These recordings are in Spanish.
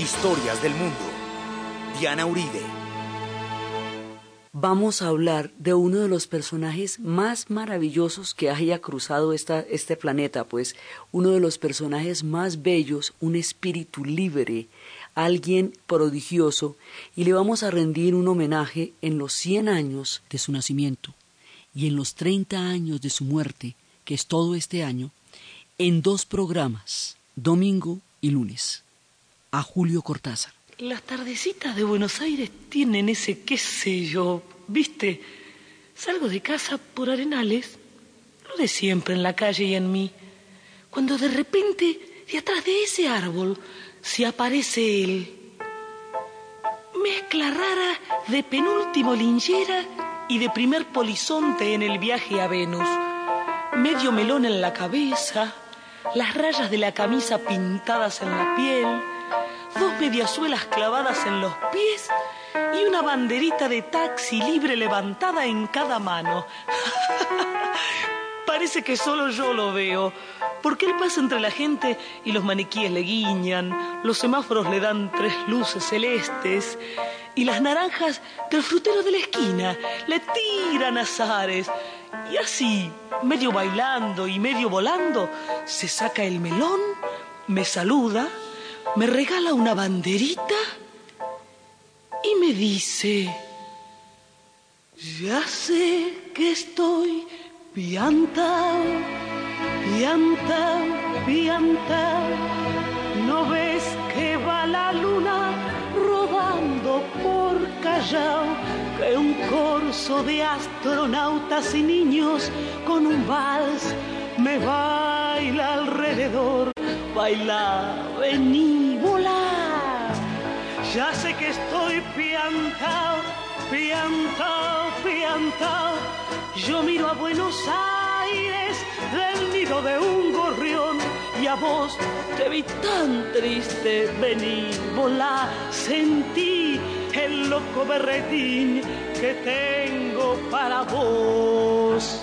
Historias del mundo. Diana Uribe. Vamos a hablar de uno de los personajes más maravillosos que haya cruzado esta, este planeta, pues uno de los personajes más bellos, un espíritu libre, alguien prodigioso, y le vamos a rendir un homenaje en los 100 años de su nacimiento y en los 30 años de su muerte, que es todo este año, en dos programas, domingo y lunes a Julio Cortázar. Las tardecitas de Buenos Aires tienen ese qué sé yo, ¿viste? Salgo de casa por arenales, lo de siempre en la calle y en mí, cuando de repente de atrás de ese árbol se aparece él. Mezcla rara de penúltimo linchera y de primer polizonte en el viaje a Venus. Medio melón en la cabeza, las rayas de la camisa pintadas en la piel, dos mediasuelas clavadas en los pies y una banderita de taxi libre levantada en cada mano. Parece que solo yo lo veo, porque él pasa entre la gente y los maniquíes le guiñan, los semáforos le dan tres luces celestes y las naranjas del frutero de la esquina le tiran azares. Y así, medio bailando y medio volando, se saca el melón, me saluda, me regala una banderita y me dice, ya sé que estoy piantao, piantao, piantao, no ves que va la luna rodando por Callao, que un corso de astronautas y niños con un vals me baila alrededor baila, vení, volar. Ya sé que estoy piantao, piantao, piantao. Yo miro a Buenos Aires del nido de un gorrión y a vos te vi tan triste, vení, volá, sentí el loco berretín que tengo para vos.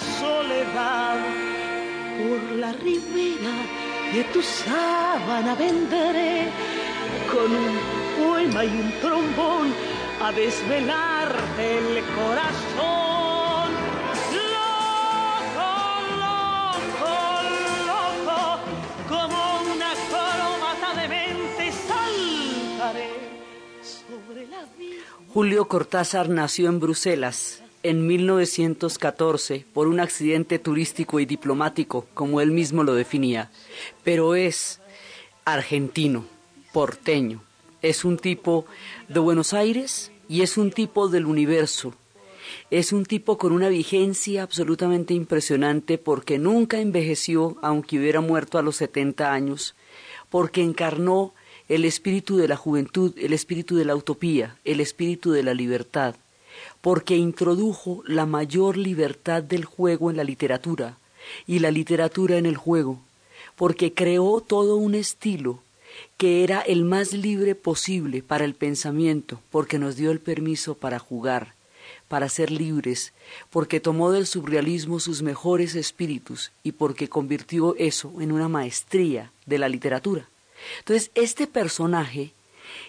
Soledad. Por la ribera de tu sábana vendré con un poema y un trombón a desvelarte el corazón. Loco, loco, loco, como una coromata de mente saltaré sobre la vida. Julio Cortázar nació en Bruselas en 1914 por un accidente turístico y diplomático, como él mismo lo definía, pero es argentino, porteño, es un tipo de Buenos Aires y es un tipo del universo. Es un tipo con una vigencia absolutamente impresionante porque nunca envejeció aunque hubiera muerto a los 70 años, porque encarnó el espíritu de la juventud, el espíritu de la utopía, el espíritu de la libertad porque introdujo la mayor libertad del juego en la literatura y la literatura en el juego, porque creó todo un estilo que era el más libre posible para el pensamiento, porque nos dio el permiso para jugar, para ser libres, porque tomó del surrealismo sus mejores espíritus y porque convirtió eso en una maestría de la literatura. Entonces, este personaje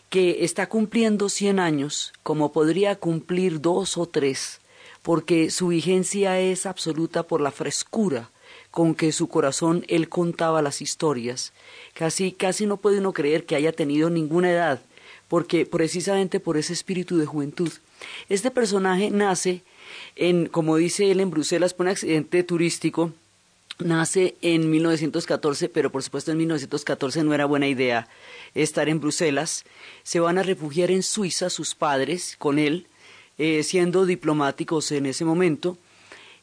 que está cumpliendo 100 años, como podría cumplir dos o tres, porque su vigencia es absoluta por la frescura con que su corazón él contaba las historias. Casi, casi no puede uno creer que haya tenido ninguna edad, porque precisamente por ese espíritu de juventud. Este personaje nace en, como dice él, en Bruselas por un accidente turístico, nace en 1914, pero por supuesto en 1914 no era buena idea estar en Bruselas. Se van a refugiar en Suiza sus padres con él, eh, siendo diplomáticos en ese momento,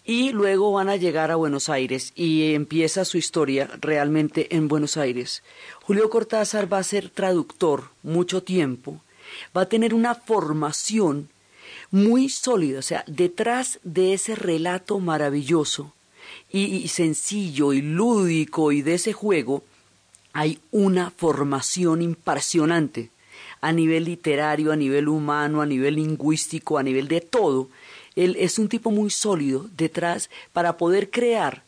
y luego van a llegar a Buenos Aires y empieza su historia realmente en Buenos Aires. Julio Cortázar va a ser traductor mucho tiempo, va a tener una formación muy sólida, o sea, detrás de ese relato maravilloso y, sencillo y lúdico y de ese juego, hay una formación impresionante a nivel literario, a nivel humano, a nivel lingüístico, a nivel de todo, Él es un tipo muy sólido detrás para poder crear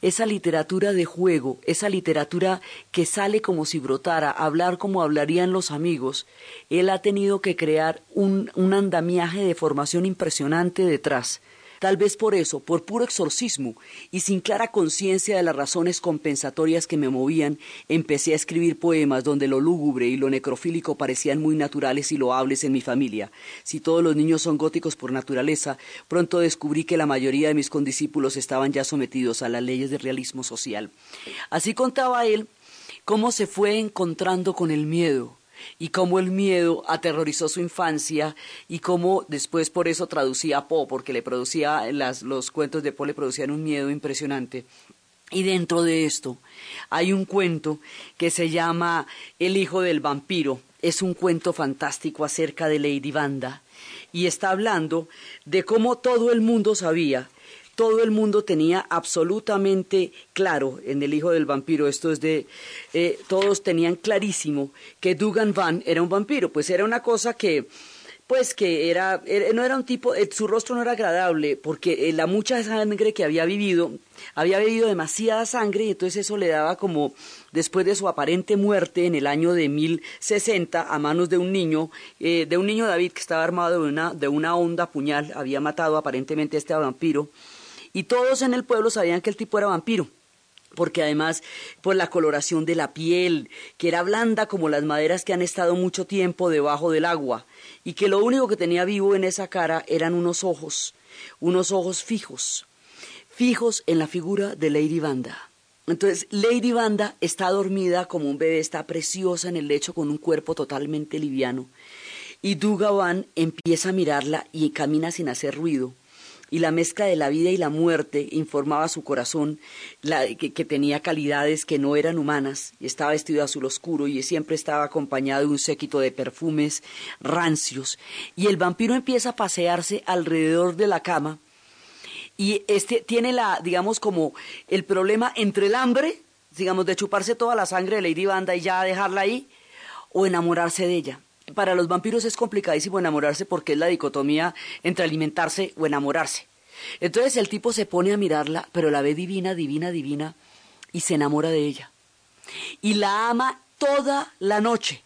esa literatura de juego, esa literatura que sale como si brotara, hablar como hablarían los amigos, él ha tenido que crear un, un andamiaje de formación impresionante detrás. Tal vez por eso, por puro exorcismo y sin clara conciencia de las razones compensatorias que me movían, empecé a escribir poemas donde lo lúgubre y lo necrofílico parecían muy naturales y loables en mi familia. Si todos los niños son góticos por naturaleza, pronto descubrí que la mayoría de mis condiscípulos estaban ya sometidos a las leyes del realismo social. Así contaba él cómo se fue encontrando con el miedo, y cómo el miedo aterrorizó su infancia y cómo después por eso traducía a Poe, porque le producía, los cuentos de Poe le producían un miedo impresionante. Y dentro de esto hay un cuento que se llama El hijo del vampiro. Es un cuento fantástico acerca de Lady Vanda y está hablando de cómo todo el mundo sabía todo el mundo tenía absolutamente claro en El Hijo del Vampiro, esto es de, eh, todos tenían clarísimo que Dugan Van era un vampiro, pues era una cosa que, pues que era, no era un tipo, eh, su rostro no era agradable, porque eh, la mucha sangre que había vivido, había bebido demasiada sangre y entonces eso le daba como, después de su aparente muerte en el año de 1060 a manos de un niño, de un niño David que estaba armado de una, de una honda puñal, había matado aparentemente a este vampiro, y todos en el pueblo sabían que el tipo era vampiro porque además por la coloración de la piel, que era blanda como las maderas que han estado mucho tiempo debajo del agua, y que lo único que tenía vivo en esa cara eran unos ojos, unos ojos fijos, fijos en la figura de Lady Vanda. Entonces, Lady Vanda está dormida como un bebé, está preciosa en el lecho con un cuerpo totalmente liviano. Y Dugavan empieza a mirarla y camina sin hacer ruido y la mezcla de la vida y la muerte informaba su corazón que, tenía calidades que no eran humanas, y estaba vestido de azul oscuro y siempre estaba acompañado de un séquito de perfumes rancios, y el vampiro empieza a pasearse alrededor de la cama, y este tiene la, digamos, como el problema entre el hambre, digamos, de chuparse toda la sangre de Lady Banda y ya dejarla ahí, o enamorarse de ella para los vampiros es complicadísimo enamorarse porque es la dicotomía entre alimentarse o enamorarse. Entonces el tipo se pone a mirarla, pero la ve divina, divina, divina, y se enamora de ella. Y la ama toda la noche.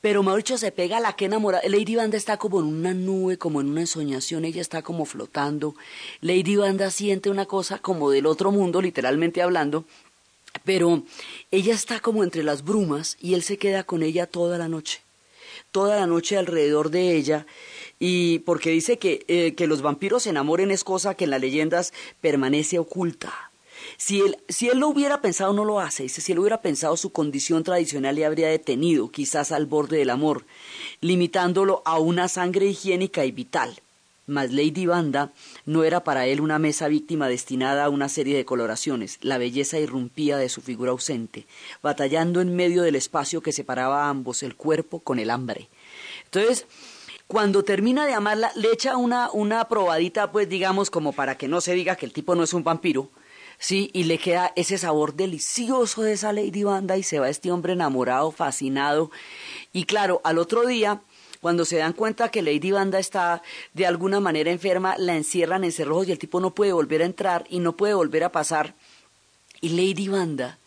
Pero Mauricio se pega a la que enamora. Lady Banda está como en una nube, como en una ensoñación, ella está como flotando. Lady Banda siente una cosa como del otro mundo, literalmente hablando, pero ella está como entre las brumas y él se queda con ella toda la noche toda la noche alrededor de ella y porque dice que, eh, que los vampiros se enamoren es cosa que en las leyendas permanece oculta. Si él, si él lo hubiera pensado, no lo hace. Dice, si él hubiera pensado, su condición tradicional le habría detenido, quizás al borde del amor, limitándolo a una sangre higiénica y vital mas Lady Banda no era para él una mesa víctima destinada a una serie de coloraciones. La belleza irrumpía de su figura ausente, batallando en medio del espacio que separaba a ambos, el cuerpo con el hambre. Entonces, cuando termina de amarla, le echa una, una probadita, pues digamos, como para que no se diga que el tipo no es un vampiro, ¿sí? Y le queda ese sabor delicioso de esa Lady Banda y se va este hombre enamorado, fascinado. Y claro, al otro día cuando se dan cuenta que Lady Banda está de alguna manera enferma, la encierran en cerrojos y el tipo no puede volver a entrar y no puede volver a pasar. Y Lady Banda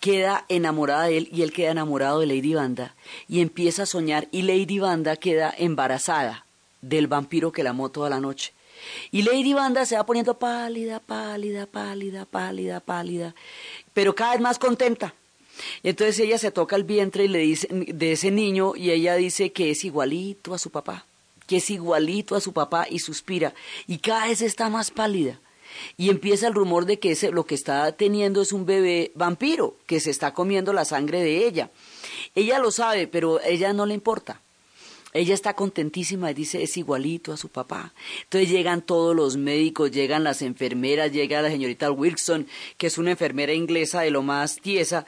queda enamorada de él y él queda enamorado de Lady Banda y empieza a soñar y Lady Banda queda embarazada del vampiro que la amó toda la noche. Y Lady Banda se va poniendo pálida, pálida, pálida, pálida, pálida, pero cada vez más contenta. Entonces ella se toca el vientre y le dice de ese niño y ella dice que es igualito a su papá, que es igualito a su papá y suspira y cada vez está más pálida. Y empieza el rumor de que ese, lo que está teniendo es un bebé vampiro, que se está comiendo la sangre de ella. Ella lo sabe, pero ella no le importa. Ella está contentísima y dice es igualito a su papá. Entonces llegan todos los médicos, llegan las enfermeras, llega la señorita Wilson, que es una enfermera inglesa de lo más tiesa,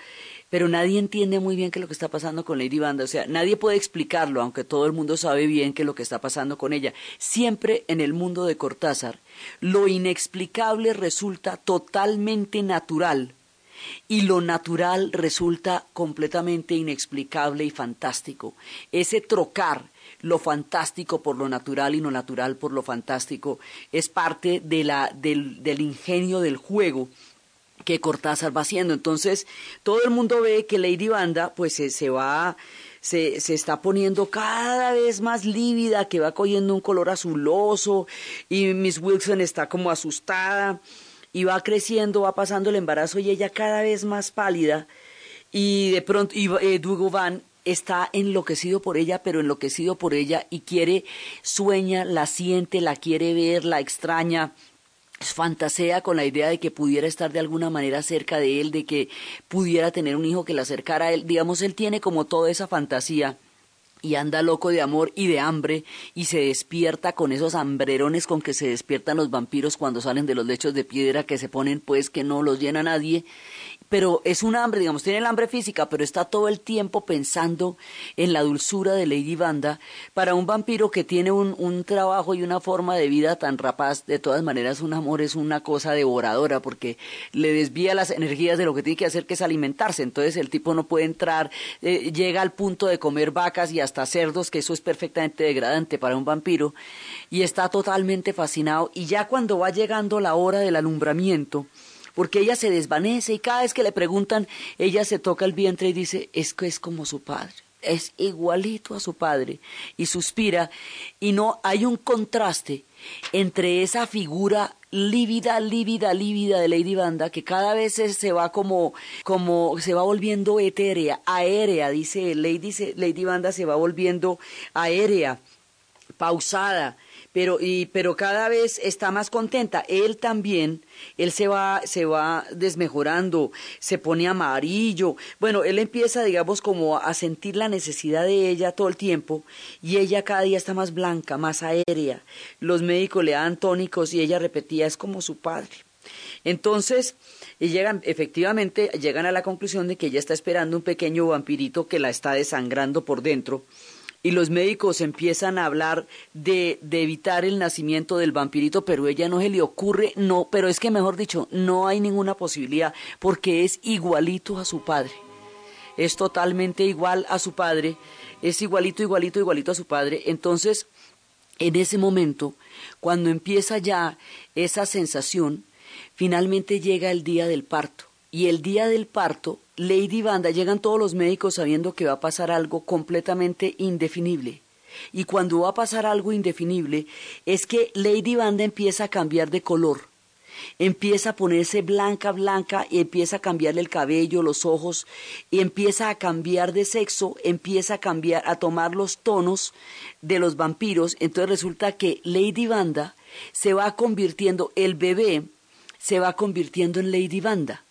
pero nadie entiende muy bien qué es lo que está pasando con Lady Banda, o sea, nadie puede explicarlo, aunque todo el mundo sabe bien qué es lo que está pasando con ella. Siempre en el mundo de Cortázar, lo inexplicable resulta totalmente natural y lo natural resulta completamente inexplicable y fantástico. Ese trocar lo fantástico por lo natural y lo natural por lo fantástico, es parte de la, del, del ingenio del juego que Cortázar va haciendo. Entonces, todo el mundo ve que Lady Banda, pues se, va, se, se, está poniendo cada vez más lívida, que va cogiendo un color azuloso, y Miss Wilson está como asustada, y va creciendo, va pasando el embarazo, y ella cada vez más pálida, y de pronto, y eh, Van está enloquecido por ella, pero enloquecido por ella, y quiere, sueña, la siente, la quiere ver, la extraña, fantasea con la idea de que pudiera estar de alguna manera cerca de él, de que pudiera tener un hijo que le acercara a él. Digamos, él tiene como toda esa fantasía y anda loco de amor y de hambre y se despierta con esos hambrerones con que se despiertan los vampiros cuando salen de los lechos de piedra que se ponen pues que no los llena nadie pero es un hambre, digamos, tiene el hambre física, pero está todo el tiempo pensando en la dulzura de Lady Banda. Para un vampiro que tiene un, un trabajo y una forma de vida tan rapaz, de todas maneras un amor es una cosa devoradora porque le desvía las energías de lo que tiene que hacer, que es alimentarse. Entonces el tipo no puede entrar, eh, llega al punto de comer vacas y hasta cerdos, que eso es perfectamente degradante para un vampiro, y está totalmente fascinado. Y ya cuando va llegando la hora del alumbramiento, porque ella se desvanece y cada vez que le preguntan, ella se toca el vientre y dice, es que es como su padre, es igualito a su padre, y suspira, y no hay un contraste entre esa figura lívida, lívida, lívida de Lady Banda, que cada vez se va como, como, se va volviendo etérea, aérea, dice Lady, Lady Banda se va volviendo aérea, pausada, pero, y, pero cada vez está más contenta. Él también, él se va, se va desmejorando, se pone amarillo. Bueno, él empieza, digamos, como a sentir la necesidad de ella todo el tiempo y ella cada día está más blanca, más aérea. Los médicos le dan tónicos y ella repetía, es como su padre. Entonces, y llegan, efectivamente, llegan a la conclusión de que ella está esperando un pequeño vampirito que la está desangrando por dentro y los médicos empiezan a hablar de, de, evitar el nacimiento del vampirito, pero ella no se le ocurre, no, pero es que mejor dicho, no hay ninguna posibilidad, porque es igualito a su padre. Es totalmente igual a su padre, es igualito, igualito, igualito a su padre. Entonces, en ese momento, cuando empieza ya esa sensación, finalmente llega el día del parto. Y el día del parto Lady Banda, llegan todos los médicos sabiendo que va a pasar algo completamente indefinible. Y cuando va a pasar algo indefinible, es que Lady Banda empieza a cambiar de color. Empieza a ponerse blanca, blanca, y empieza a cambiarle el cabello, los ojos, y empieza a cambiar de sexo, empieza a cambiar, a tomar los tonos de los vampiros. Entonces resulta que Lady Banda se va convirtiendo, el bebé se va convirtiendo en Lady Banda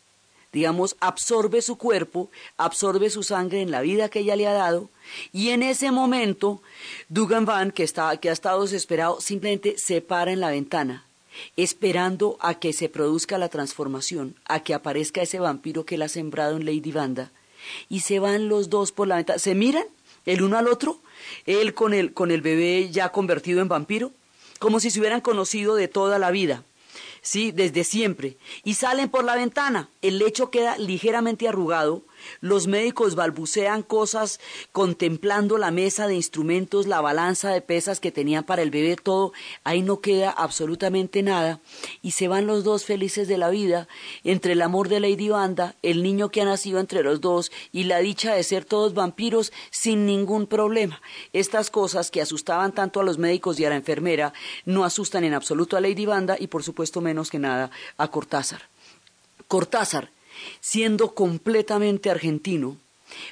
digamos, absorbe su cuerpo, absorbe su sangre en la vida que ella le ha dado, y en ese momento, Dugan Van, que, está, que ha estado desesperado, simplemente se para en la ventana, esperando a que se produzca la transformación, a que aparezca ese vampiro que él ha sembrado en Lady Banda, y se van los dos por la ventana, se miran el uno al otro, él con el, con el bebé ya convertido en vampiro, como si se hubieran conocido de toda la vida. ¿Sí? Desde siempre. Y salen por la ventana. El lecho queda ligeramente arrugado los médicos balbucean cosas contemplando la mesa de instrumentos, la balanza de pesas que tenían para el bebé, todo. Ahí no queda absolutamente nada. Y se van los dos felices de la vida entre el amor de Lady Banda, el niño que ha nacido entre los dos y la dicha de ser todos vampiros sin ningún problema. Estas cosas que asustaban tanto a los médicos y a la enfermera no asustan en absoluto a Lady Banda y por supuesto menos que nada a Cortázar. Cortázar siendo completamente argentino,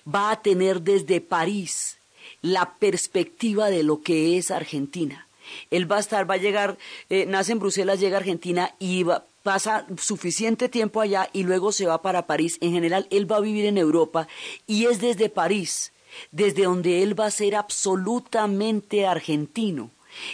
va a tener desde París la perspectiva de lo que es Argentina. Él va a estar, va a llegar, eh, nace en Bruselas, llega a Argentina y pasa suficiente tiempo allá y luego se va para París. En general, él va a vivir en Europa y es desde París, desde donde él va a ser absolutamente argentino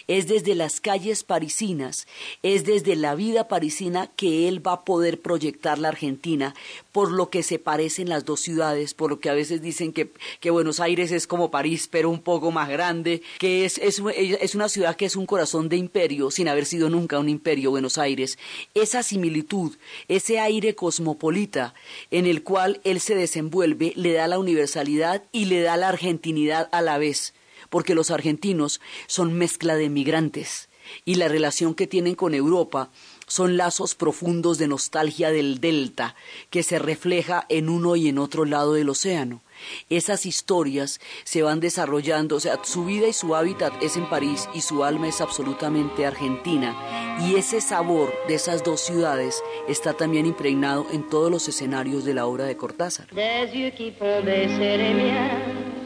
es desde las calles parisinas, es desde la vida parisina que él va a poder proyectar la Argentina, por lo que se parecen las dos ciudades, por lo que a veces dicen que, Buenos Aires es como París, pero un poco más grande, que es, es una ciudad que es un corazón de imperio, sin haber sido nunca un imperio, Buenos Aires. Esa similitud, ese aire cosmopolita en el cual él se desenvuelve, le da la universalidad y le da la argentinidad a la vez porque los argentinos son mezcla de migrantes y la relación que tienen con Europa son lazos profundos de nostalgia del delta que se refleja en uno y en otro lado del océano. Esas historias se van desarrollando, o sea, su vida y su hábitat es en París y su alma es absolutamente argentina. Y ese sabor de esas dos ciudades está también impregnado en todos los escenarios de la obra de Cortázar.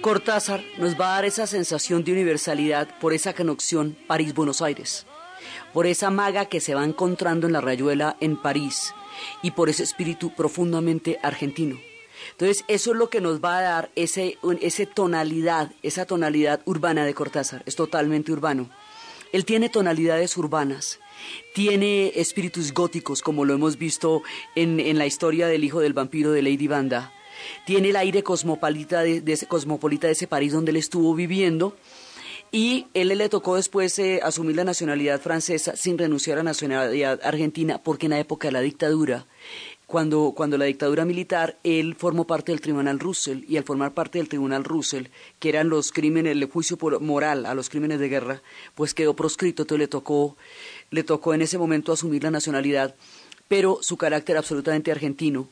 Cortázar nos va a dar esa sensación de universalidad por esa conexión París-Buenos Aires, por esa maga que se va encontrando en la rayuela en París y por ese espíritu profundamente argentino. Entonces, eso es lo que nos va a dar ese, ese tonalidad, esa tonalidad urbana de Cortázar, es totalmente urbano. Él tiene tonalidades urbanas, tiene espíritus góticos, como lo hemos visto en, en la historia del hijo del vampiro de Lady Banda tiene el aire cosmopolita de, ese, cosmopolita de ese París donde él estuvo viviendo. Y él le tocó después eh, asumir la nacionalidad francesa sin renunciar a la nacionalidad argentina, porque en la época de la dictadura, cuando, cuando la dictadura militar, él formó parte del Tribunal Russell, y al formar parte del Tribunal Russell, que eran los crímenes, el juicio por, moral a los crímenes de guerra, pues quedó proscrito, entonces le tocó, le tocó en ese momento asumir la nacionalidad, pero su carácter absolutamente argentino,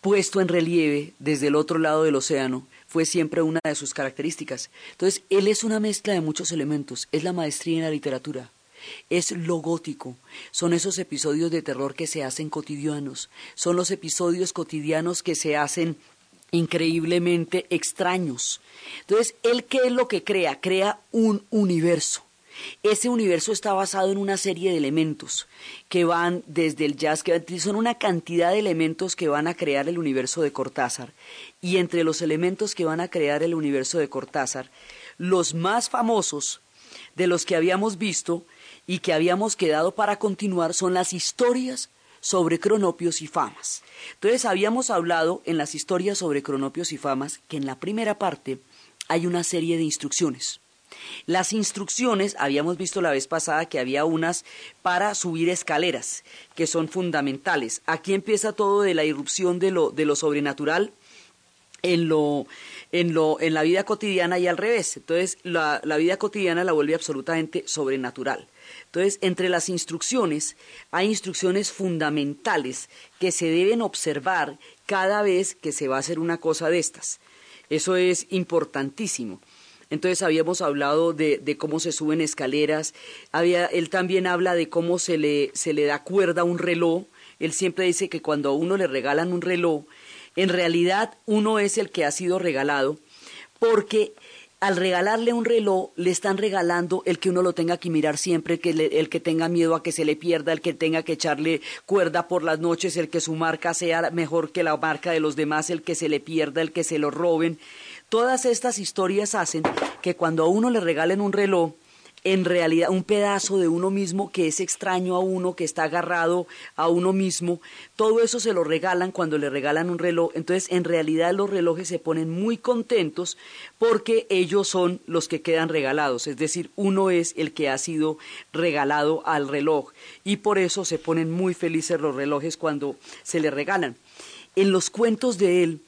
puesto en relieve desde el otro lado del océano fue siempre una de sus características. Entonces, él es una mezcla de muchos elementos, es la maestría en la literatura, es lo gótico, son esos episodios de terror que se hacen cotidianos, son los episodios cotidianos que se hacen increíblemente extraños. Entonces, él qué es lo que crea? Crea un universo. Ese universo está basado en una serie de elementos que van desde el jazz, que son una cantidad de elementos que van a crear el universo de Cortázar. Y entre los elementos que van a crear el universo de Cortázar, los más famosos de los que habíamos visto y que habíamos quedado para continuar son las historias sobre cronopios y famas. Entonces habíamos hablado en las historias sobre cronopios y famas que en la primera parte hay una serie de instrucciones. Las instrucciones, habíamos visto la vez pasada que había unas para subir escaleras, que son fundamentales. Aquí empieza todo de la irrupción de lo, de lo sobrenatural en lo, en lo, en la vida cotidiana y al revés. Entonces, la, la vida cotidiana la vuelve absolutamente sobrenatural. Entonces, entre las instrucciones hay instrucciones fundamentales que se deben observar cada vez que se va a hacer una cosa de estas. Eso es importantísimo. Entonces habíamos hablado de, cómo se suben escaleras, había, él también habla de cómo se le, se le da cuerda a un reloj, él siempre dice que cuando a uno le regalan un reloj, en realidad uno es el que ha sido regalado, porque al regalarle un reloj le están regalando el que uno lo tenga que mirar siempre, que el que tenga miedo a que se le pierda, el que tenga que echarle cuerda por las noches, el que su marca sea mejor que la marca de los demás, el que se le pierda, el que se lo roben. Todas estas historias hacen que cuando a uno le regalen un reloj, en realidad un pedazo de uno mismo que es extraño a uno, que está agarrado a uno mismo, todo eso se lo regalan cuando le regalan un reloj. Entonces, en realidad los relojes se ponen muy contentos porque ellos son los que quedan regalados, es decir, uno es el que ha sido regalado al reloj y por eso se ponen muy felices los relojes cuando se le regalan. En los cuentos de él,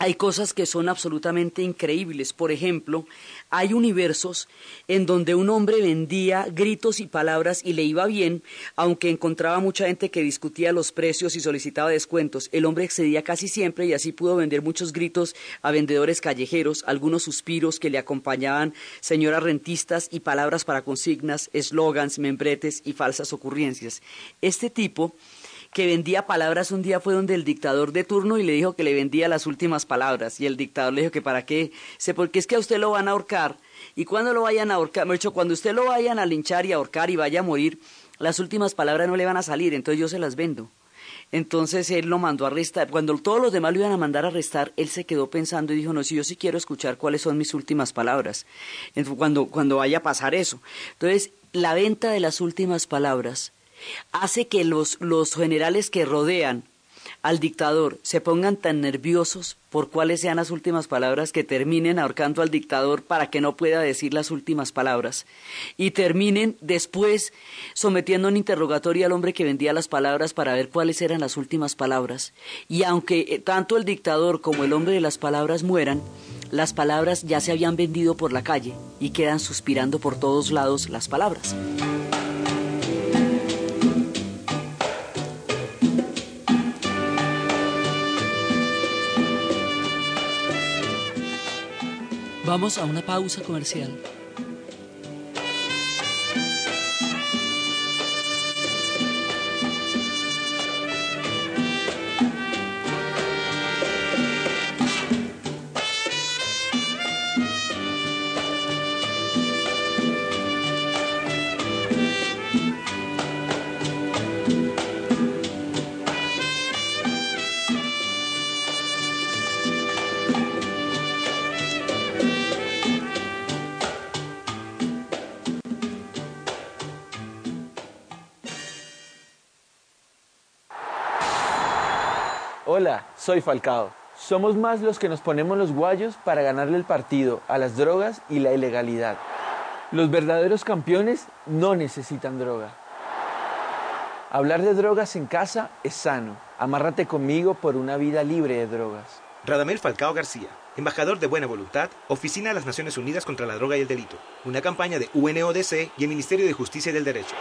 hay cosas que son absolutamente increíbles. Por ejemplo, hay universos en donde un hombre vendía gritos y palabras y le iba bien, aunque encontraba mucha gente que discutía los precios y solicitaba descuentos. El hombre excedía casi siempre y así pudo vender muchos gritos a vendedores callejeros, algunos suspiros que le acompañaban señoras rentistas y palabras para consignas, eslogans, membretes y falsas ocurrencias. Este tipo que vendía palabras un día fue donde el dictador de turno y le dijo que le vendía las últimas palabras. Y el dictador le dijo que para qué, sé porque es que a usted lo van a ahorcar. Y cuando lo vayan a ahorcar, me dicho, cuando usted lo vayan a linchar y ahorcar y vaya a morir, las últimas palabras no le van a salir, entonces yo se las vendo. Entonces él lo mandó a arrestar. Cuando todos los demás lo iban a mandar a arrestar, él se quedó pensando y dijo, no, si yo sí quiero escuchar cuáles son mis últimas palabras, cuando, cuando vaya a pasar eso. Entonces, la venta de las últimas palabras hace que los, los generales que rodean al dictador se pongan tan nerviosos por cuáles sean las últimas palabras que terminen ahorcando al dictador para que no pueda decir las últimas palabras y terminen después sometiendo un interrogatorio al hombre que vendía las palabras para ver cuáles eran las últimas palabras y aunque eh, tanto el dictador como el hombre de las palabras mueran las palabras ya se habían vendido por la calle y quedan suspirando por todos lados las palabras. Vamos a una pausa comercial. Soy Falcao. Somos más los que nos ponemos los guayos para ganarle el partido a las drogas y la ilegalidad. Los verdaderos campeones no necesitan droga. Hablar de drogas en casa es sano. Amárrate conmigo por una vida libre de drogas. Radamel Falcao García, embajador de buena voluntad, Oficina de las Naciones Unidas contra la Droga y el Delito, una campaña de UNODC y el Ministerio de Justicia y del Derecho.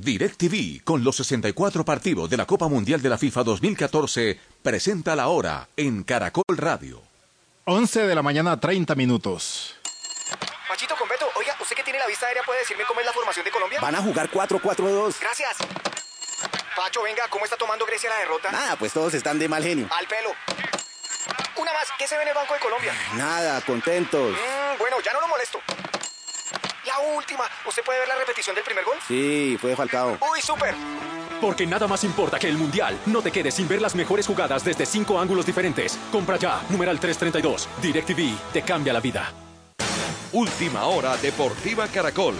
DirecTV, con los 64 partidos de la Copa Mundial de la FIFA 2014, presenta la hora en Caracol Radio. 11 de la mañana, 30 minutos. Machito con Beto, oiga, usted que tiene la vista aérea puede decirme cómo es la formación de Colombia. Van a jugar 4-4-2. Gracias. Pacho, venga, ¿cómo está tomando Grecia la derrota? Nada, pues todos están de mal genio. Al pelo. Una más, ¿qué se ve en el Banco de Colombia? Nada, contentos. Mm, bueno, ya no lo molesto. La última. ¿Usted puede ver la repetición del primer gol? Sí, fue Falcao. Uy, súper. Porque nada más importa que el Mundial. No te quedes sin ver las mejores jugadas desde cinco ángulos diferentes. Compra ya, numeral 332. DirecTV te cambia la vida. Última hora Deportiva Caracol.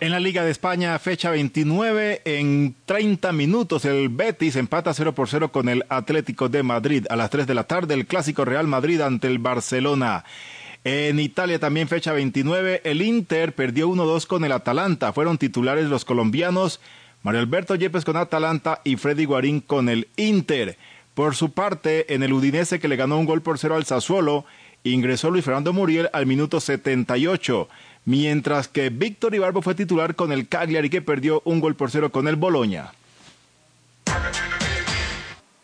En la Liga de España, fecha 29, en 30 minutos el Betis empata 0 por 0 con el Atlético de Madrid. A las 3 de la tarde el clásico Real Madrid ante el Barcelona. En Italia también fecha 29, el Inter perdió 1-2 con el Atalanta. Fueron titulares los colombianos Mario Alberto Yepes con Atalanta y Freddy Guarín con el Inter. Por su parte, en el Udinese que le ganó un gol por cero al Sassuolo, ingresó Luis Fernando Muriel al minuto 78, mientras que Víctor Ibarbo fue titular con el Cagliari que perdió un gol por cero con el Boloña.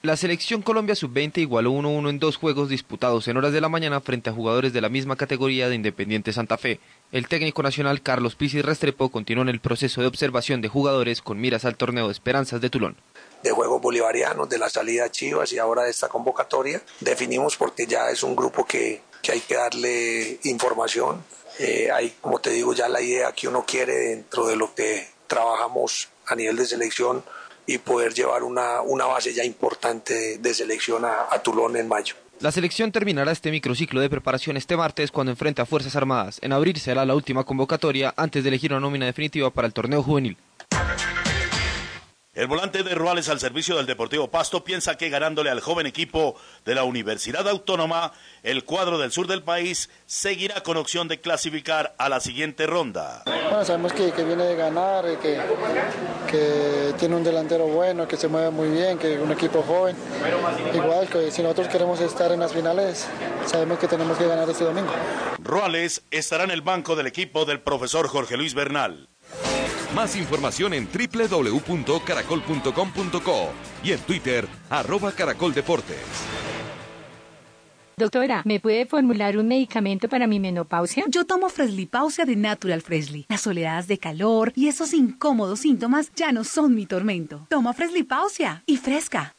La selección Colombia sub-20 igualó 1-1 en dos juegos disputados en horas de la mañana frente a jugadores de la misma categoría de Independiente Santa Fe. El técnico nacional Carlos Pizzi Restrepo continuó en el proceso de observación de jugadores con miras al torneo de Esperanzas de Tulón. De juegos bolivarianos, de la salida a Chivas y ahora de esta convocatoria, definimos porque ya es un grupo que, que hay que darle información. Eh, hay, como te digo, ya la idea que uno quiere dentro de lo que trabajamos a nivel de selección y poder llevar una, una base ya importante de, selección a, a Tulón en mayo. La selección terminará este microciclo de preparación este martes cuando enfrente a Fuerzas Armadas. En abril será la última convocatoria antes de elegir una nómina definitiva para el torneo juvenil. El volante de Ruales al servicio del Deportivo Pasto piensa que ganándole al joven equipo de la Universidad Autónoma, el cuadro del sur del país seguirá con opción de clasificar a la siguiente ronda. Bueno, sabemos que, que viene de ganar, que, que, tiene un delantero bueno, que se mueve muy bien, que es un equipo joven. Igual que si nosotros queremos estar en las finales, sabemos que tenemos que ganar este domingo. Ruales estará en el banco del equipo del profesor Jorge Luis Bernal. Más información en www.caracol.com.co y en Twitter, arroba caracoldeportes. Doctora, ¿me puede formular un medicamento para mi menopausia? Yo tomo Freslipausia de Natural Fresly. Las oleadas de calor y esos incómodos síntomas ya no son mi tormento. Toma Freslipausia y fresca.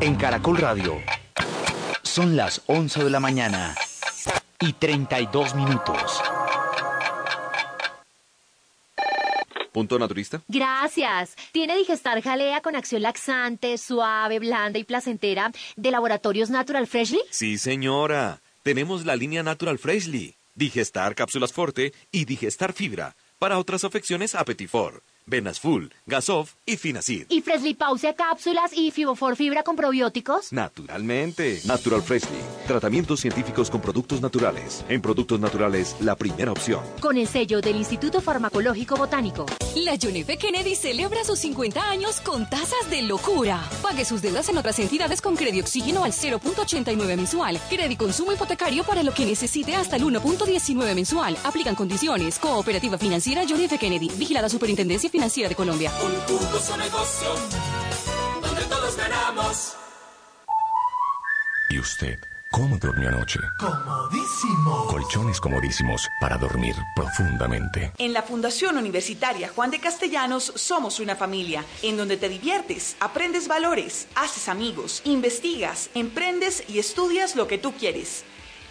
En Caracol Radio, son las 11 de la mañana y 32 minutos. ¿Punto naturista? Gracias. ¿Tiene Digestar Jalea con acción laxante, suave, blanda y placentera de Laboratorios Natural Freshly? Sí, señora. Tenemos la línea Natural Freshly, Digestar Cápsulas Forte y Digestar Fibra. Para otras afecciones, Apetifor. Venas Full, Gasof y Finacid. ¿Y Freshly Pausia cápsulas y Fibofor fibra con probióticos? Naturalmente. Natural Freshly. Tratamientos científicos con productos naturales. En productos naturales, la primera opción. Con el sello del Instituto Farmacológico Botánico. La John F. Kennedy celebra sus 50 años con tasas de locura. Pague sus deudas en otras entidades con crédito oxígeno al 0.89 mensual. Crédito consumo hipotecario para lo que necesite hasta el 1.19 mensual. Aplican condiciones. Cooperativa Financiera John F. Kennedy. Vigilada Superintendencia Financiera de Colombia. Un jugoso negocio donde todos ganamos. ¿Y usted cómo durmió anoche? Comodísimo. Colchones comodísimos para dormir profundamente. En la Fundación Universitaria Juan de Castellanos somos una familia en donde te diviertes, aprendes valores, haces amigos, investigas, emprendes y estudias lo que tú quieres.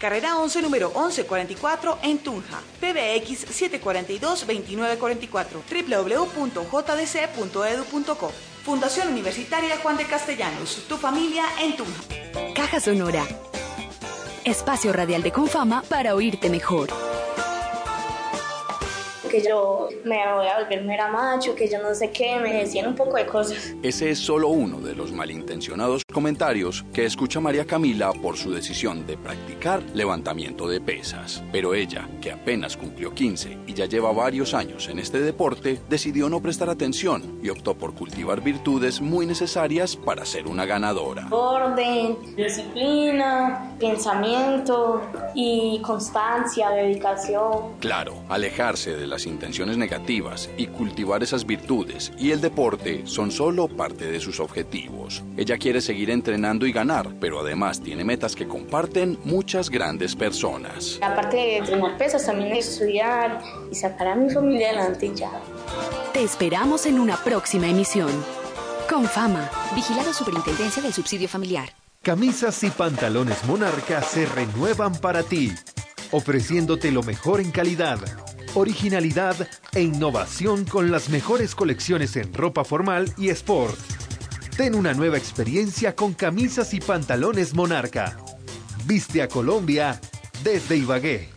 Carrera 11, número 1144 en Tunja. PBX 742-2944. www.jdc.edu.co. Fundación Universitaria Juan de Castellanos. Tu familia en Tunja. Caja Sonora. Espacio radial de Confama para oírte mejor. Que yo me voy a volver mera macho, que yo no sé qué, me decían un poco de cosas. Ese es solo uno de los malintencionados comentarios que escucha María Camila por su decisión de practicar levantamiento de pesas. Pero ella, que apenas cumplió 15 y ya lleva varios años en este deporte, decidió no prestar atención y optó por cultivar virtudes muy necesarias para ser una ganadora. Orden, disciplina, pensamiento y constancia, dedicación. Claro, alejarse de las intenciones negativas y cultivar esas virtudes y el deporte son solo parte de sus objetivos. Ella quiere seguir entrenando y ganar, pero además tiene metas que comparten muchas grandes personas. Aparte de entrenar pesas, también estudiar y sacar a mi familia adelante ya. Te esperamos en una próxima emisión. Con fama, vigilado Superintendencia del Subsidio Familiar. Camisas y pantalones Monarca se renuevan para ti, ofreciéndote lo mejor en calidad, originalidad e innovación con las mejores colecciones en ropa formal y sport. Ten una nueva experiencia con camisas y pantalones Monarca. Viste a Colombia desde Ibagué.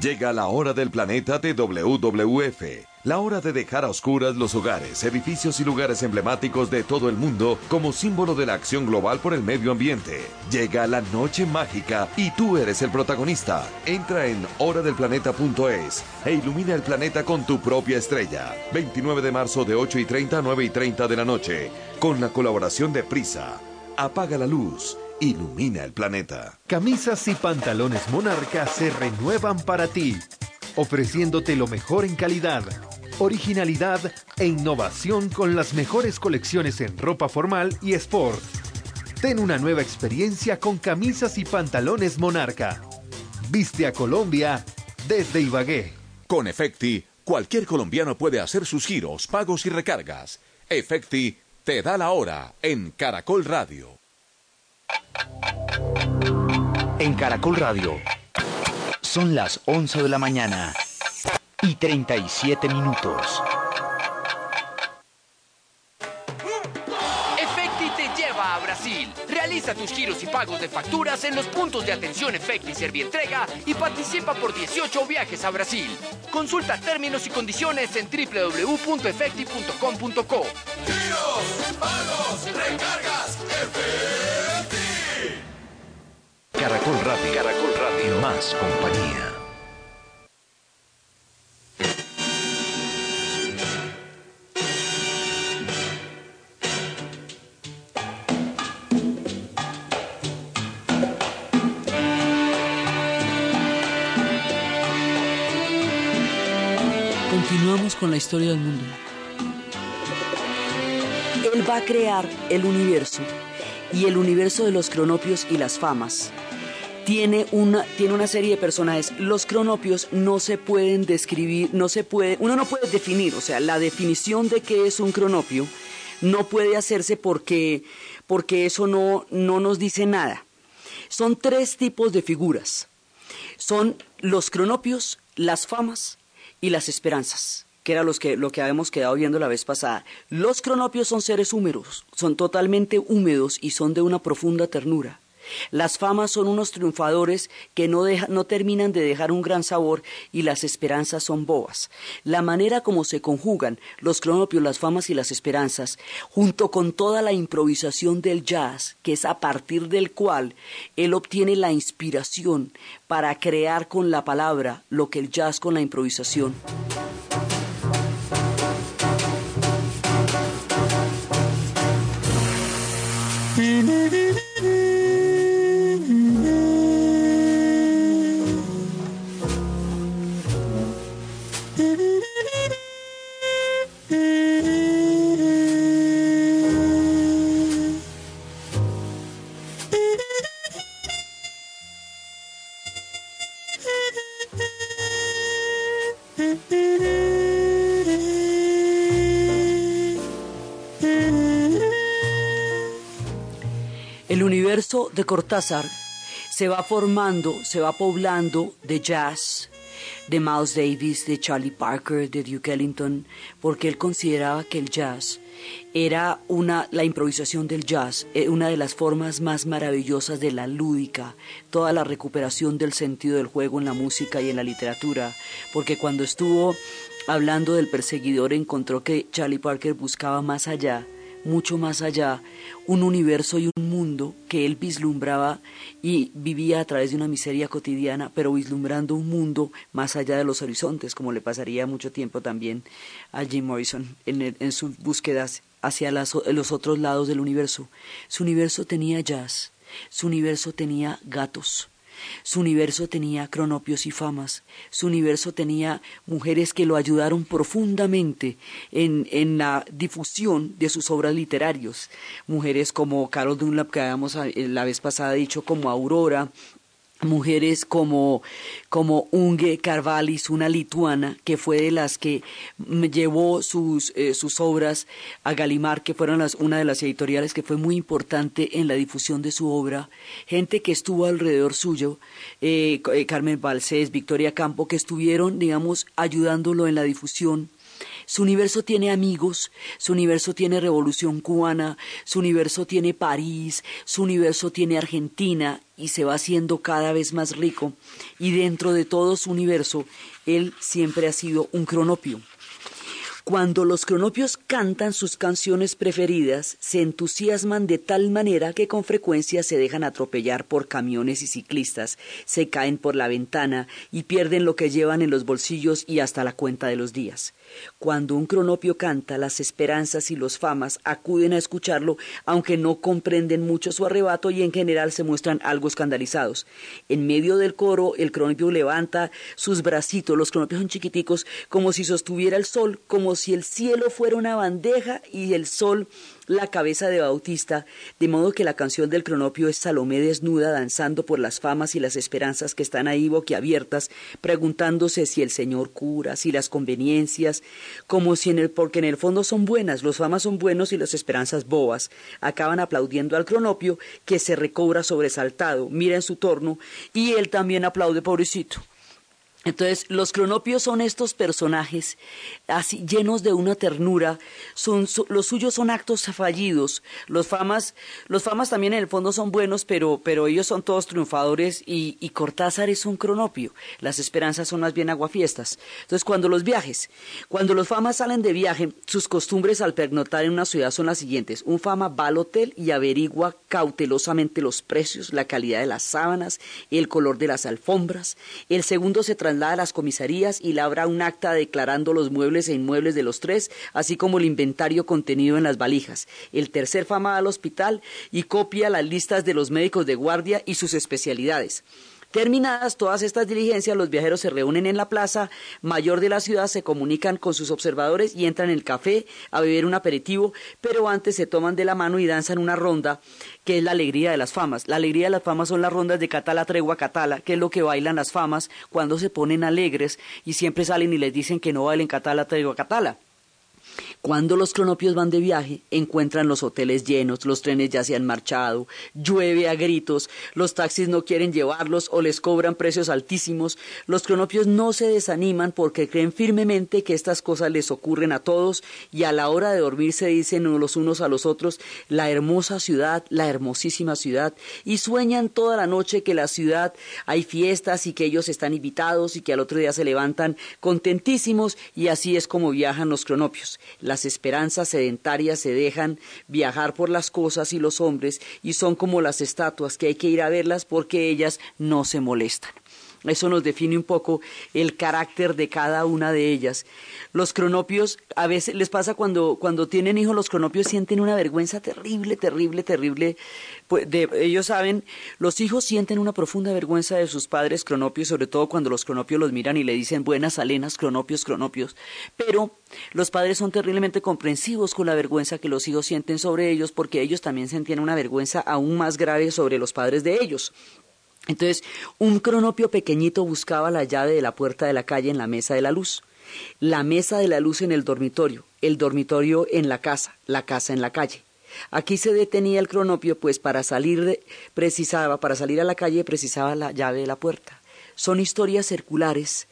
Llega la hora del planeta de WWF. La hora de dejar a oscuras los hogares, edificios y lugares emblemáticos de todo el mundo como símbolo de la acción global por el medio ambiente. Llega la noche mágica y tú eres el protagonista. Entra en horadelplaneta.es e ilumina el planeta con tu propia estrella. 29 de marzo de 8 y 30 a 9 y 30 de la noche. Con la colaboración de Prisa. Apaga la luz. Ilumina el planeta. Camisas y pantalones Monarca se renuevan para ti, ofreciéndote lo mejor en calidad, originalidad e innovación con las mejores colecciones en ropa formal y sport. Ten una nueva experiencia con camisas y pantalones Monarca. Viste a Colombia desde Ibagué. Con Efecti, cualquier colombiano puede hacer sus giros, pagos y recargas. Efecti te da la hora en Caracol Radio. En Caracol Radio son las 11 de la mañana y 37 minutos. Efecti te lleva a Brasil. Realiza tus giros y pagos de facturas en los puntos de atención Efecti Servientrega y participa por 18 viajes a Brasil. Consulta términos y condiciones en www.efecti.com.co. Giros, pagos, recargas, Efecti. Caracol Radio. Caracol Radio. Más compañía. Continuamos con la historia del mundo. Él va a crear el universo y el universo de los cronopios y las famas. Tiene una, tiene una serie de personajes. Los cronopios no se pueden describir, no se puede, uno no puede definir, o sea, la definición de qué es un cronopio no puede hacerse porque, porque eso no, no nos dice nada. Son tres tipos de figuras. Son los cronopios, las famas y las esperanzas, que era los que, lo que habíamos quedado viendo la vez pasada. Los cronopios son seres húmedos, son totalmente húmedos y son de una profunda ternura. Las famas son unos triunfadores que no, no, terminan de dejar un gran sabor y las esperanzas son bobas. La manera como se conjugan los cronopios, las famas y las esperanzas, junto con toda la improvisación del jazz, que es a partir del cual él obtiene la inspiración para crear con la palabra lo que el jazz con la improvisación. El universo de Cortázar se va formando, se va poblando de jazz, de Miles Davis, de Charlie Parker, de Duke Ellington, porque él consideraba que el jazz era una, la improvisación del jazz, eh, una de las formas más maravillosas de la lúdica, toda la recuperación del sentido del juego en la música y en la literatura, porque cuando estuvo hablando del perseguidor encontró que Charlie Parker buscaba más allá mucho más allá, un universo y un mundo que él vislumbraba y vivía a través de una miseria cotidiana, pero vislumbrando un mundo más allá de los horizontes, como le pasaría mucho tiempo también a Jim Morrison en, sus búsquedas hacia los otros lados del universo. Su universo tenía jazz, su universo tenía gatos, su universo tenía cronopios y famas, su universo tenía mujeres que lo ayudaron profundamente en, en la difusión de sus obras literarias, mujeres como Carol Dunlap, que habíamos eh, la vez pasada dicho, como Aurora, mujeres como, como Unge Carvalis, una lituana que fue de las que llevó sus, eh, sus obras a Galimar, que fueron las, una de las editoriales que fue muy importante en la difusión de su obra, gente que estuvo alrededor suyo, eh, Carmen Balcés, Victoria Campo, que estuvieron, digamos, ayudándolo en la difusión su universo tiene amigos, su universo tiene Revolución Cubana, su universo tiene París, su universo tiene Argentina y se va haciendo cada vez más rico. Y dentro de todo su universo, él siempre ha sido un cronopio. Cuando los cronopios cantan sus canciones preferidas, se entusiasman de tal manera que con frecuencia se dejan atropellar por camiones y ciclistas, se caen por la ventana y pierden lo que llevan en los bolsillos y hasta la cuenta de los días. Cuando un cronopio canta, las esperanzas y los famas acuden a escucharlo, aunque no comprenden mucho su arrebato y en general se muestran algo escandalizados. En medio del coro, el cronopio levanta sus bracitos, los cronopios son chiquiticos, como si sostuviera el sol, como si el cielo fuera una bandeja y el sol la cabeza de Bautista, de modo que la canción del cronopio es Salomé desnuda danzando por las famas y las esperanzas que están ahí boquiabiertas, preguntándose si el Señor cura, si las conveniencias, como si en el, porque en el fondo son buenas, los famas son buenos y las esperanzas bobas, acaban aplaudiendo al cronopio que se recobra sobresaltado, mira en su torno y él también aplaude pobrecito. Entonces, los cronopios son estos personajes así llenos de una ternura, son, los suyos son actos fallidos, los famas, los famas también en el fondo son buenos, pero, pero ellos son todos triunfadores y, Cortázar es un cronopio, las esperanzas son más bien aguafiestas. Entonces, cuando los viajes, cuando los famas salen de viaje, sus costumbres al pernoctar en una ciudad son las siguientes, un fama va al hotel y averigua cautelosamente los precios, la calidad de las sábanas, el color de las alfombras, el segundo se a las comisarías y labra un acta declarando los muebles e inmuebles de los tres, así como el inventario contenido en las valijas. El tercer fama al hospital y copia las listas de los médicos de guardia y sus especialidades. Terminadas todas estas diligencias, los viajeros se reúnen en la plaza mayor de la ciudad, se comunican con sus observadores y entran en el café a beber un aperitivo, pero antes se toman de la mano y danzan una ronda que es la alegría de las famas. La alegría de las famas son las rondas de Catala, Tregua, Catala, que es lo que bailan las famas cuando se ponen alegres y siempre salen y les dicen que no bailen Catala, Tregua, Catala. Cuando los cronopios van de viaje, encuentran los hoteles llenos, los trenes ya se han marchado, llueve a gritos, los taxis no quieren llevarlos o les cobran precios altísimos. Los cronopios no se desaniman porque creen firmemente que estas cosas les ocurren a todos y a la hora de dormir se dicen los unos a los otros la hermosa ciudad, la hermosísima ciudad y sueñan toda la noche que la ciudad hay fiestas y que ellos están invitados y que al otro día se levantan contentísimos y así es como viajan los cronopios. Las esperanzas sedentarias se dejan viajar por las cosas y los hombres y son como las estatuas que hay que ir a verlas porque ellas no se molestan. Eso nos define un poco el carácter de cada una de ellas. Los cronopios, a veces les pasa cuando, cuando tienen hijos, los cronopios sienten una vergüenza terrible, terrible, terrible. Pues de, ellos saben, los hijos sienten una profunda vergüenza de sus padres cronopios, sobre todo cuando los cronopios los miran y le dicen buenas alenas, cronopios, cronopios. Pero los padres son terriblemente comprensivos con la vergüenza que los hijos sienten sobre ellos porque ellos también sentían una vergüenza aún más grave sobre los padres de ellos. Entonces, un cronopio pequeñito buscaba la llave de la puerta de la calle en la mesa de la luz, la mesa de la luz en el dormitorio, el dormitorio en la casa, la casa en la calle. Aquí se detenía el cronopio, pues para salir precisaba, para salir a la calle precisaba la llave de la puerta. Son historias circulares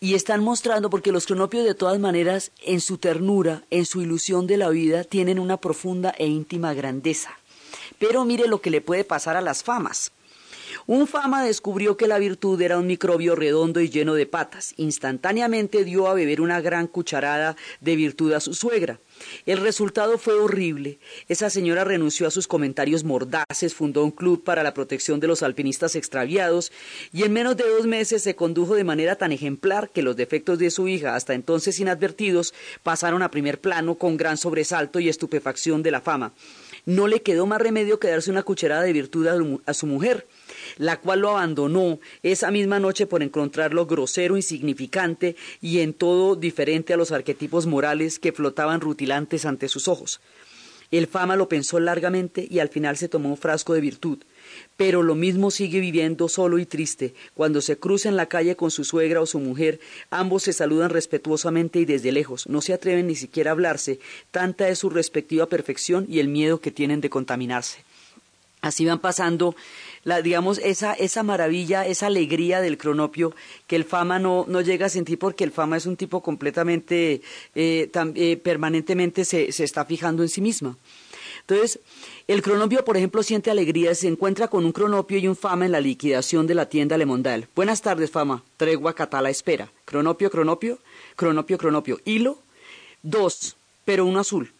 y están mostrando porque los cronopios de todas maneras en su ternura, en su ilusión de la vida, tienen una profunda e íntima grandeza. Pero mire lo que le puede pasar a las famas. Un fama descubrió que la virtud era un microbio redondo y lleno de patas. Instantáneamente dio a beber una gran cucharada de virtud a su suegra. El resultado fue horrible. Esa señora renunció a sus comentarios mordaces, fundó un club para la protección de los alpinistas extraviados y en menos de dos meses se condujo de manera tan ejemplar que los defectos de su hija, hasta entonces inadvertidos, pasaron a primer plano con gran sobresalto y estupefacción de la fama. No le quedó más remedio que darse una cucharada de virtud a su mujer la cual lo abandonó esa misma noche por encontrarlo grosero, insignificante y en todo diferente a los arquetipos morales que flotaban rutilantes ante sus ojos. El fama lo pensó largamente y al final se tomó un frasco de virtud. Pero lo mismo sigue viviendo solo y triste. Cuando se cruza en la calle con su suegra o su mujer, ambos se saludan respetuosamente y desde lejos. No se atreven ni siquiera a hablarse. Tanta es su respectiva perfección y el miedo que tienen de contaminarse. Así van pasando la, digamos, esa, esa maravilla, esa alegría del cronopio que el fama no, no llega a sentir porque el fama es un tipo completamente, eh, eh, permanentemente se, se está fijando en sí misma. Entonces, el cronopio, por ejemplo, siente alegría, se encuentra con un cronopio y un fama en la liquidación de la tienda Lemondal. Buenas tardes, fama. Tregua, catala, espera. Cronopio, cronopio, cronopio, cronopio. Hilo, dos, pero uno azul.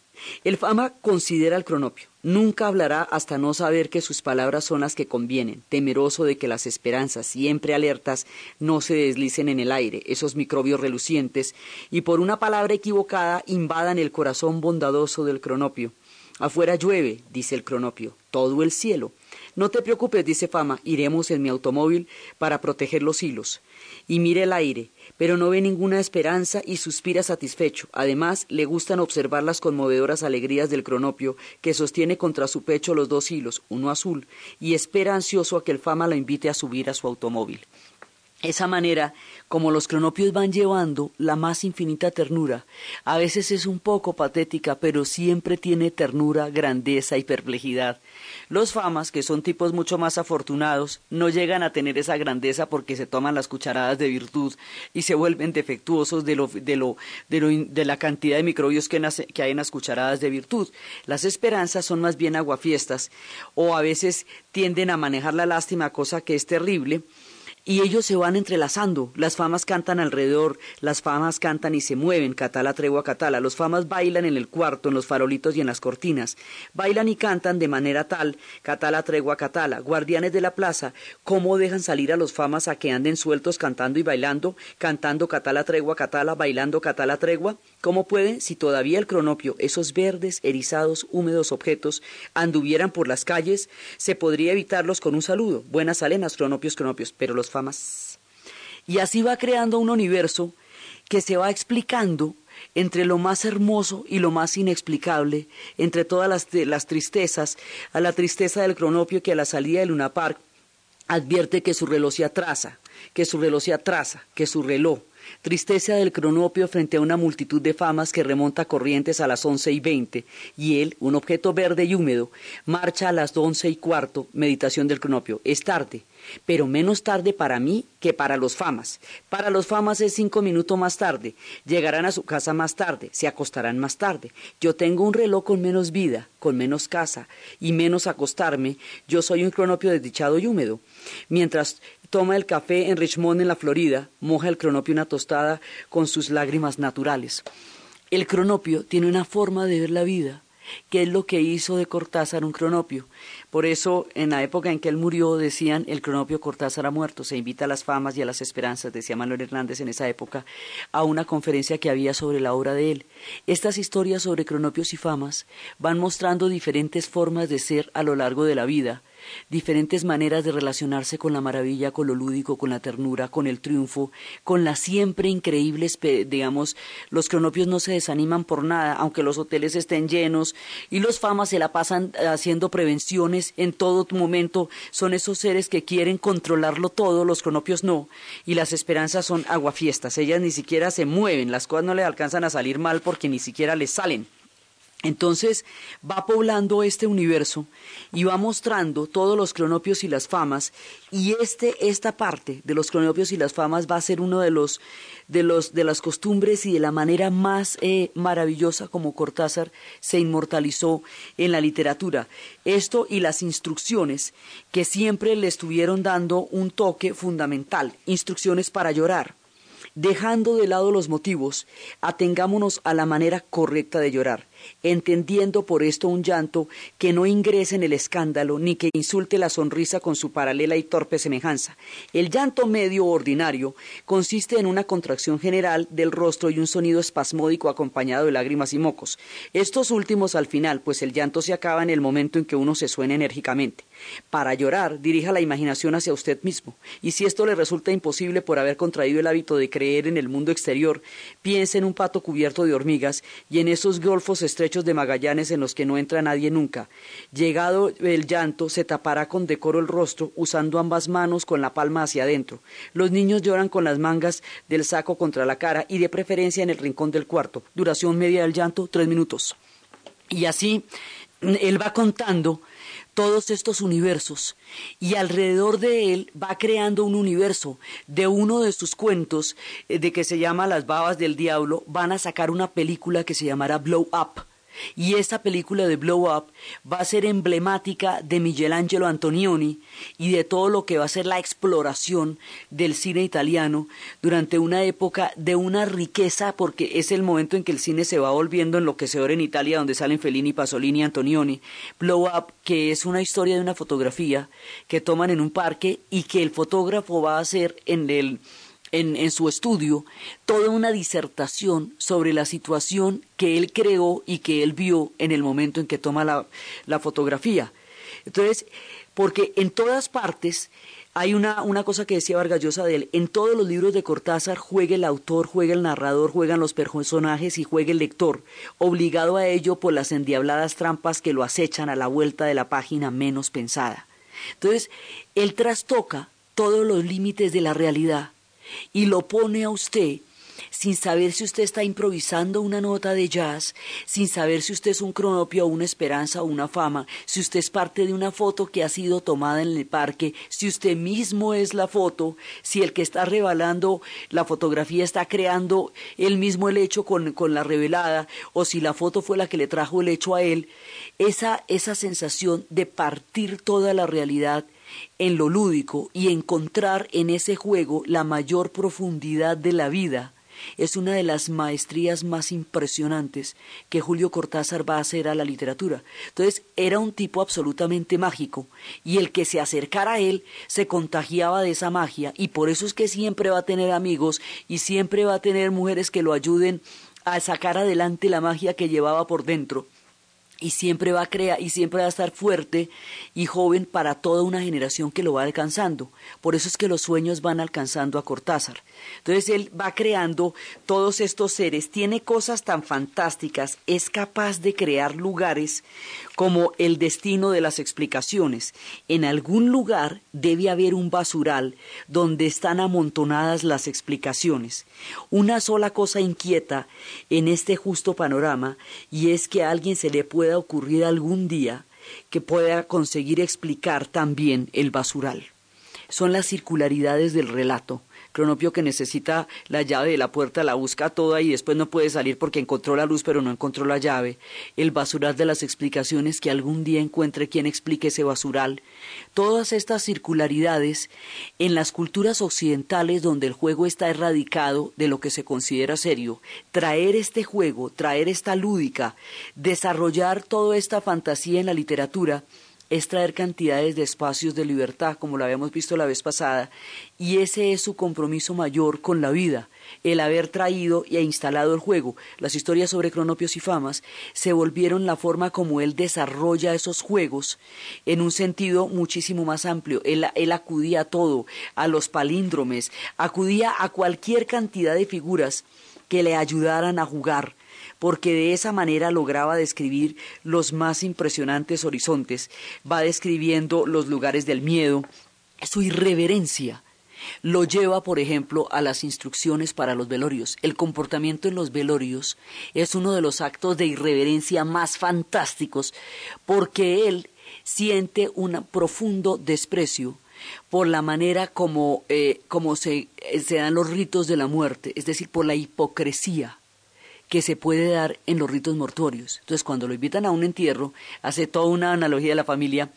El fama considera el cronopio. Nunca hablará hasta no saber que sus palabras son las que convienen, temeroso de que las esperanzas, siempre alertas, no se deslicen en el aire, esos microbios relucientes, y por una palabra equivocada invadan el corazón bondadoso del cronopio. Afuera llueve, dice el cronopio, todo el cielo. No te preocupes, dice Fama, iremos en mi automóvil para proteger los hilos. Y mire el aire, pero no ve ninguna esperanza y suspira satisfecho. Además, le gustan observar las conmovedoras alegrías del cronopio, que sostiene contra su pecho los dos hilos, uno azul, y espera ansioso a que el fama lo invite a subir a su automóvil. Esa manera, como los cronopios van llevando la más infinita ternura, a veces es un poco patética, pero siempre tiene ternura, grandeza y perplejidad. Los famas, que son tipos mucho más afortunados, no llegan a tener esa grandeza porque se toman las cucharadas de virtud y se vuelven defectuosos de, lo, de, lo, de, la cantidad de microbios que, que hay en las cucharadas de virtud. Las esperanzas son más bien aguafiestas o a veces tienden a manejar la lástima, cosa que es terrible, y ellos se van entrelazando. Las famas cantan alrededor, las famas cantan y se mueven, catala tregua catala. Los famas bailan en el cuarto, en los farolitos y en las cortinas. Bailan y cantan de manera tal, catala tregua catala. Guardianes de la plaza, ¿cómo dejan salir a los famas a que anden sueltos cantando y bailando, cantando catala tregua catala, bailando catala tregua? ¿Cómo pueden, si todavía el cronopio, esos verdes, erizados, húmedos objetos, anduvieran por las calles, se podría evitarlos con un saludo? Buenas alenas, cronopios, cronopios, pero los famas. Y así va creando un universo que se va explicando entre lo más hermoso y lo más inexplicable, entre todas las, las tristezas, a la tristeza del cronopio que a la salida de Luna Park advierte que su reloj se atrasa, que su reloj se atrasa, que su reloj, tristeza del cronopio frente a una multitud de famas que remonta corrientes a las once y veinte, y él, un objeto verde y húmedo, marcha a las once y cuarto, meditación del cronopio. Es tarde, pero menos tarde para mí que para los famas. Para los famas es cinco minutos más tarde. Llegarán a su casa más tarde, se acostarán más tarde. Yo tengo un reloj con menos vida, con menos casa y menos acostarme. Yo soy un cronopio desdichado y húmedo. Mientras toma el café en Richmond, en la Florida, moja el cronopio una tostada con sus lágrimas naturales. El cronopio tiene una forma de ver la vida, que es lo que hizo de Cortázar un cronopio. Por eso, en la época en que él murió, decían el cronopio Cortázar ha muerto. Se invita a las famas y a las esperanzas, decía Manuel Hernández en esa época, a una conferencia que había sobre la obra de él. Estas historias sobre cronopios y famas van mostrando diferentes formas de ser a lo largo de la vida, diferentes maneras de relacionarse con la maravilla, con lo lúdico, con la ternura, con el triunfo, con las siempre increíbles, digamos, los cronopios no se desaniman por nada, aunque los hoteles estén llenos y los famas se la pasan haciendo prevenciones en todo momento, son esos seres que quieren controlarlo todo, los cronopios no, y las esperanzas son aguafiestas, ellas ni siquiera se mueven, las cosas no le alcanzan a salir mal porque ni siquiera les salen. Entonces va poblando este universo y va mostrando todos los cronopios y las famas y este, esta parte de los cronopios y las famas va a ser uno de los de los de las costumbres y de la manera más eh, maravillosa como Cortázar se inmortalizó en la literatura. Esto y las instrucciones que siempre le estuvieron dando un toque fundamental, instrucciones para llorar. Dejando de lado los motivos, atengámonos a la manera correcta de llorar entendiendo por esto un llanto que no ingrese en el escándalo ni que insulte la sonrisa con su paralela y torpe semejanza. El llanto medio ordinario consiste en una contracción general del rostro y un sonido espasmódico acompañado de lágrimas y mocos. Estos últimos al final, pues el llanto se acaba en el momento en que uno se suena enérgicamente. Para llorar, dirija la imaginación hacia usted mismo, y si esto le resulta imposible por haber contraído el hábito de creer en el mundo exterior, piense en un pato cubierto de hormigas y en esos golfos estrechos de Magallanes en los que no entra nadie nunca. Llegado el llanto, se tapará con decoro el rostro, usando ambas manos con la palma hacia adentro. Los niños lloran con las mangas del saco contra la cara y de preferencia en el rincón del cuarto. Duración media del llanto, tres minutos. Y así él va contando todos estos universos. Y alrededor de él va creando un universo. De uno de sus cuentos eh, de que se llama Las babas del diablo van a sacar una película que se llamará Blow Up y esta película de Blow Up va a ser emblemática de Michelangelo Antonioni y de todo lo que va a ser la exploración del cine italiano durante una época de una riqueza, porque es el momento en que el cine se va volviendo enloquecedor en Italia, donde salen Fellini, Pasolini Antonioni. Blow Up, que es una historia de una fotografía que toman en un parque y que el fotógrafo va a hacer en el en, su estudio toda una disertación sobre la situación que él creó y que él vio en el momento en que toma la, la fotografía. Entonces, porque en todas partes hay una, una, cosa que decía Vargallosa de él, en todos los libros de Cortázar juega el autor, juega el narrador, juegan los personajes y juega el lector, obligado a ello por las endiabladas trampas que lo acechan a la vuelta de la página menos pensada. Entonces, él trastoca todos los límites de la realidad y lo pone a usted sin saber si usted está improvisando una nota de jazz, sin saber si usted es un cronopio una esperanza o una fama, si usted es parte de una foto que ha sido tomada en el parque, si usted mismo es la foto, si el que está revelando la fotografía está creando él mismo el hecho con, con la revelada, o si la foto fue la que le trajo el hecho a él, esa, esa sensación de partir toda la realidad en lo lúdico y encontrar en ese juego la mayor profundidad de la vida es una de las maestrías más impresionantes que Julio Cortázar va a hacer a la literatura. Entonces, era un tipo absolutamente mágico y el que se acercara a él se contagiaba de esa magia y por eso es que siempre va a tener amigos y siempre va a tener mujeres que lo ayuden a sacar adelante la magia que llevaba por dentro y siempre va a crear y siempre va a estar fuerte y joven para toda una generación que lo va alcanzando. Por eso es que los sueños van alcanzando a Cortázar. Entonces él va creando todos estos seres, tiene cosas tan fantásticas, es capaz de crear lugares como el destino de las explicaciones. En algún lugar debe haber un basural donde están amontonadas las explicaciones. Una sola cosa inquieta en este justo panorama y es que a alguien se le pueda ocurrir algún día que pueda conseguir explicar también el basural. Son las circularidades del relato Cronopio que necesita la llave de la puerta la busca toda y después no puede salir porque encontró la luz pero no encontró la llave. El basural de las explicaciones que algún día encuentre quien explique ese basural. Todas estas circularidades en las culturas occidentales donde el juego está erradicado de lo que se considera serio, traer este juego, traer esta lúdica, desarrollar toda esta fantasía en la literatura, es traer cantidades de espacios de libertad, como lo habíamos visto la vez pasada, y ese es su compromiso mayor con la vida, el haber traído e instalado el juego. Las historias sobre cronopios y famas se volvieron la forma como él desarrolla esos juegos en un sentido muchísimo más amplio. Él, él acudía a todo, a los palíndromes, acudía a cualquier cantidad de figuras que le ayudaran a jugar porque de esa manera lograba describir los más impresionantes horizontes, va describiendo los lugares del miedo, su irreverencia. Lo lleva, por ejemplo, a las instrucciones para los velorios. El comportamiento en los velorios es uno de los actos de irreverencia más fantásticos porque él siente un profundo desprecio por la manera como, eh, se, se dan los ritos de la muerte, es decir, por la hipocresía que se puede dar en los ritos mortuorios. Entonces, cuando lo invitan a un entierro, hace toda una analogía de la familia,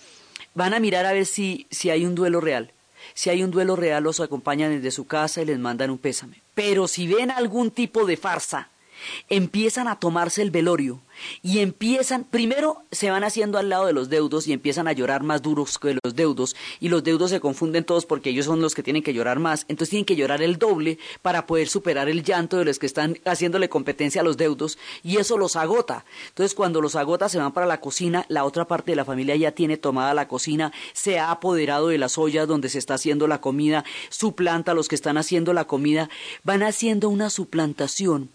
van a mirar a ver si, si hay un duelo real. Si hay un duelo real, los acompañan desde su casa y les mandan un pésame. Pero si ven algún tipo de farsa, empiezan a tomarse el velorio y empiezan, primero se van haciendo al lado de los deudos y empiezan a llorar más duros que los deudos y los deudos se confunden todos porque ellos son los que tienen que llorar más, entonces tienen que llorar el doble para poder superar el llanto de los que están haciéndole competencia a los deudos y eso los agota. Entonces cuando los agota se van para la cocina, la otra parte de la familia ya tiene tomada la cocina, se ha apoderado de las ollas donde se está haciendo la comida, suplanta a los que están haciendo la comida, van haciendo una suplantación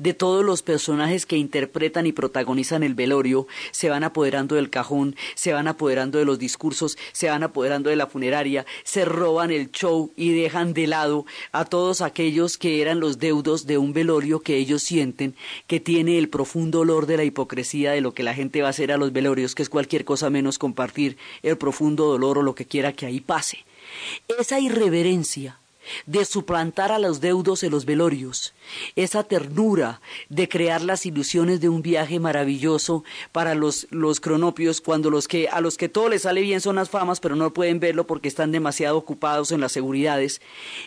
de todos los personajes que interpretan y protagonizan el velorio, se van apoderando del cajón, se van apoderando de los discursos, se van apoderando de la funeraria, se roban el show y dejan de lado a todos aquellos que eran los deudos de un velorio que ellos sienten que tiene el profundo olor de la hipocresía de lo que la gente va a hacer a los velorios, que es cualquier cosa menos compartir el profundo dolor o lo que quiera que ahí pase. Esa irreverencia de suplantar a los deudos en los velorios, esa ternura de crear las ilusiones de un viaje maravilloso para los, los cronopios, cuando los que, a los que todo les sale bien son las famas, pero no pueden verlo porque están demasiado ocupados en las seguridades,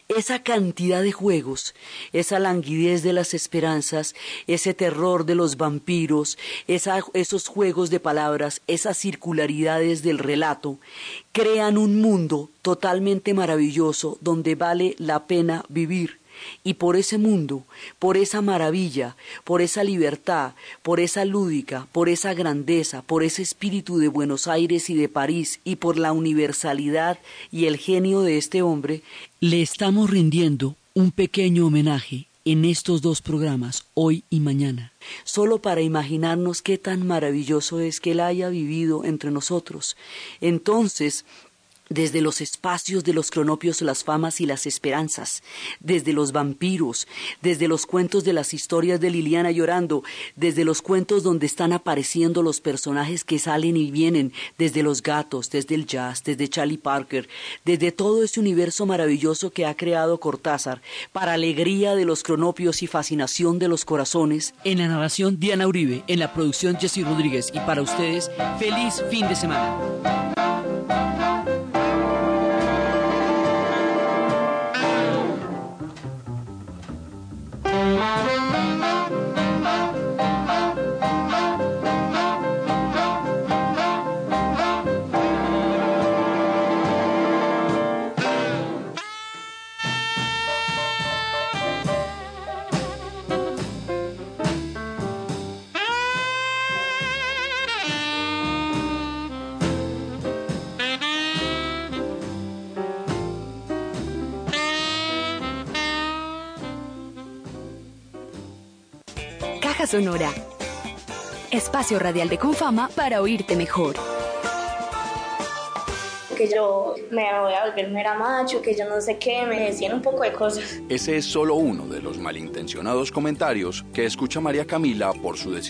esa cantidad de juegos, esa languidez de las esperanzas, ese terror de los vampiros, esos juegos de palabras, esas circularidades del relato, crean un mundo totalmente maravilloso donde vale la pena vivir. Y por ese mundo, por esa maravilla, por esa libertad, por esa lúdica, por esa grandeza, por ese espíritu de Buenos Aires y de París y por la universalidad y el genio de este hombre, le estamos rindiendo un pequeño homenaje en estos dos programas, hoy y mañana, solo para imaginarnos qué tan maravilloso es que Él haya vivido entre nosotros. Entonces, desde los espacios de los cronopios las famas y las esperanzas, desde los vampiros, desde los cuentos de las historias de Liliana llorando, desde los cuentos donde están apareciendo los personajes que salen y vienen, desde los gatos, desde el jazz, desde Charlie Parker, desde todo ese universo maravilloso que ha creado Cortázar, para alegría de los cronopios y fascinación de los corazones. En la narración Diana Uribe, en la producción Jesse Rodríguez y para ustedes, feliz fin de semana. Sonora. Espacio radial de Confama para oírte mejor. Que yo me voy a volver mera macho, que yo no sé qué, me decían un poco de cosas. Ese es solo uno de los malintencionados comentarios que escucha María Camila por su decisión